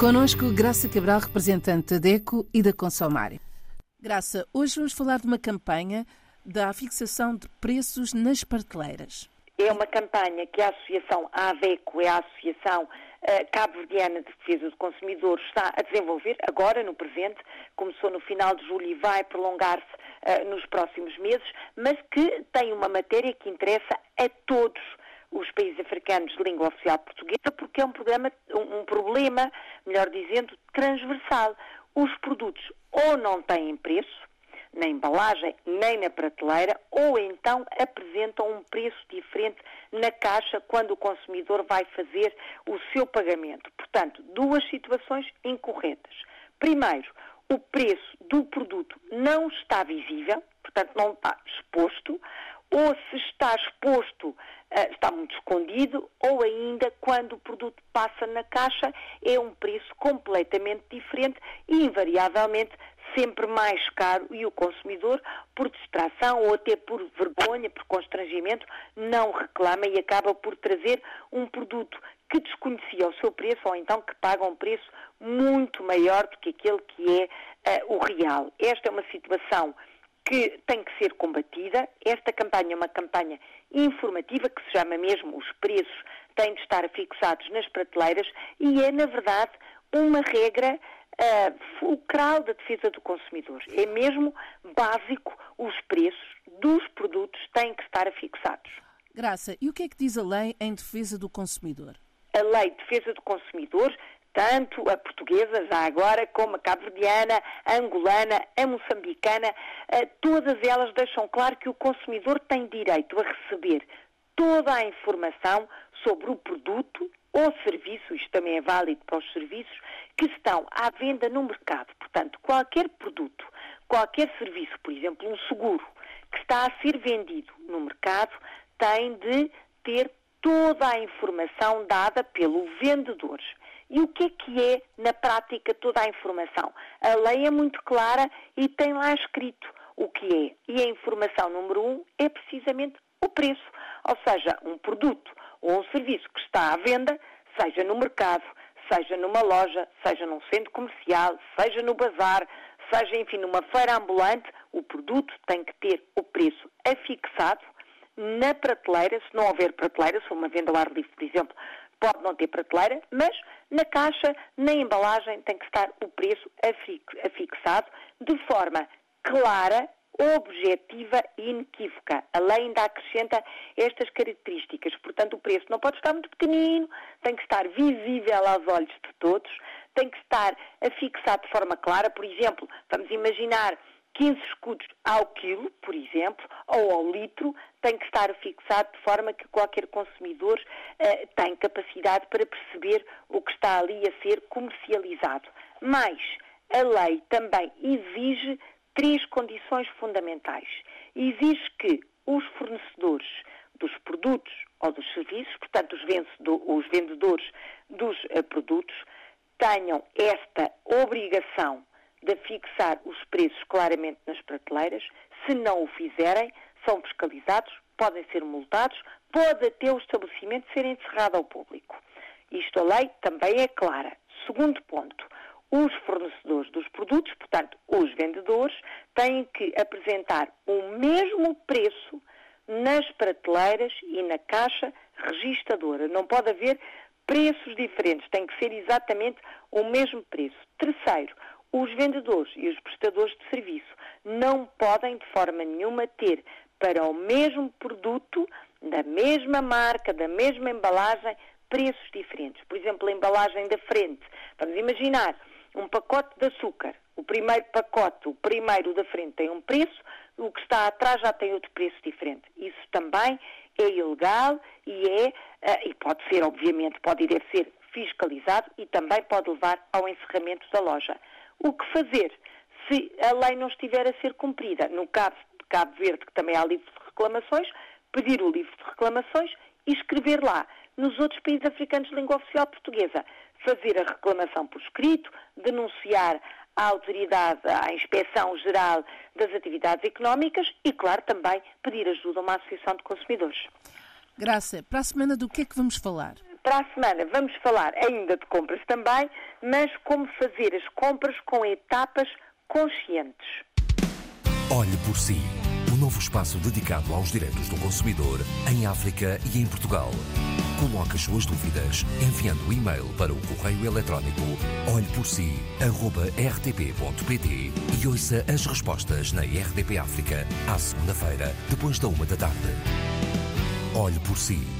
Conosco, Graça Cabral, representante da DECO e da Consomare. Graça, hoje vamos falar de uma campanha da fixação de preços nas prateleiras. É uma campanha que a Associação AVECO, é a Associação uh, Cabo-Verdiana de Defesa do Consumidor, está a desenvolver agora, no presente, começou no final de julho e vai prolongar-se uh, nos próximos meses, mas que tem uma matéria que interessa a todos os países africanos de língua oficial portuguesa, porque é um, um problema, melhor dizendo, transversal. Os produtos ou não têm preço, na embalagem nem na prateleira, ou então apresentam um preço diferente na caixa quando o consumidor vai fazer o seu pagamento. Portanto, duas situações incorretas. Primeiro, o preço do produto não está visível, portanto, não está exposto, ou se está exposto, eh, está muito escondido, ou ainda quando o produto passa na caixa é um preço completamente diferente e invariavelmente sempre mais caro e o consumidor, por distração ou até por vergonha, por constrangimento, não reclama e acaba por trazer um produto que desconhecia o seu preço ou então que paga um preço muito maior do que aquele que é uh, o real. Esta é uma situação que tem que ser combatida. Esta campanha é uma campanha informativa que se chama mesmo Os Preços têm de estar fixados nas prateleiras e é, na verdade, uma regra uh, fulcral da defesa do consumidor. É mesmo básico os preços dos produtos têm que estar fixados. Graça, e o que é que diz a lei em defesa do consumidor? A lei de defesa do consumidor tanto a portuguesa, já agora, como a cabo-verdiana, a angolana, a moçambicana, eh, todas elas deixam claro que o consumidor tem direito a receber toda a informação sobre o produto ou serviço, isto também é válido para os serviços, que estão à venda no mercado. Portanto, qualquer produto, qualquer serviço, por exemplo, um seguro, que está a ser vendido no mercado, tem de ter toda a informação dada pelo vendedor. E o que é que é, na prática, toda a informação? A lei é muito clara e tem lá escrito o que é. E a informação número um é precisamente o preço. Ou seja, um produto ou um serviço que está à venda, seja no mercado, seja numa loja, seja num centro comercial, seja no bazar, seja, enfim, numa feira ambulante, o produto tem que ter o preço afixado na prateleira, se não houver prateleira, se uma venda ao ar livre, por exemplo, pode não ter prateleira, mas na caixa, na embalagem, tem que estar o preço afixado de forma clara, objetiva e inequívoca. A lei ainda acrescenta estas características. Portanto, o preço não pode estar muito pequenino, tem que estar visível aos olhos de todos, tem que estar afixado de forma clara. Por exemplo, vamos imaginar 15 escudos ao quilo, por exemplo, ou ao litro, tem que estar fixado de forma que qualquer consumidor uh, tem capacidade para perceber o que está ali a ser comercializado. Mas a lei também exige três condições fundamentais. Exige que os fornecedores dos produtos ou dos serviços, portanto, os, vendedores dos uh, produtos, tenham esta obrigação de fixar os preços claramente nas prateleiras. Se não o fizerem, são fiscalizados, podem ser multados, pode até o estabelecimento ser encerrado ao público. Isto a lei também é clara. Segundo ponto, os fornecedores dos produtos, portanto, os vendedores, têm que apresentar o mesmo preço nas prateleiras e na caixa registadora. Não pode haver preços diferentes, tem que ser exatamente o mesmo preço. Terceiro, os vendedores e os prestadores de serviço não podem, de forma nenhuma, ter para o mesmo produto, da mesma marca, da mesma embalagem, preços diferentes. Por exemplo, a embalagem da frente. Vamos imaginar um pacote de açúcar. O primeiro pacote, o primeiro da frente tem um preço, o que está atrás já tem outro preço diferente. Isso também é ilegal e é, eh, e pode ser, obviamente, pode e deve ser fiscalizado e também pode levar ao encerramento da loja. O que fazer se a lei não estiver a ser cumprida? No caso de Cabo Verde, que também há livro de reclamações, pedir o livro de reclamações e escrever lá. Nos outros países africanos de língua oficial portuguesa, fazer a reclamação por escrito, denunciar à autoridade, à Inspeção Geral das Atividades Económicas e, claro, também pedir ajuda a uma associação de consumidores. Graça, para a semana do que é que vamos falar? Para a semana vamos falar ainda de compras também, mas como fazer as compras com etapas conscientes. Olhe por si. O um novo espaço dedicado aos direitos do consumidor em África e em Portugal. Coloque as suas dúvidas enviando o e-mail para o correio eletrónico olheporsi.rtp.pt e ouça as respostas na RDP África à segunda-feira, depois da uma da tarde. Olhe por si.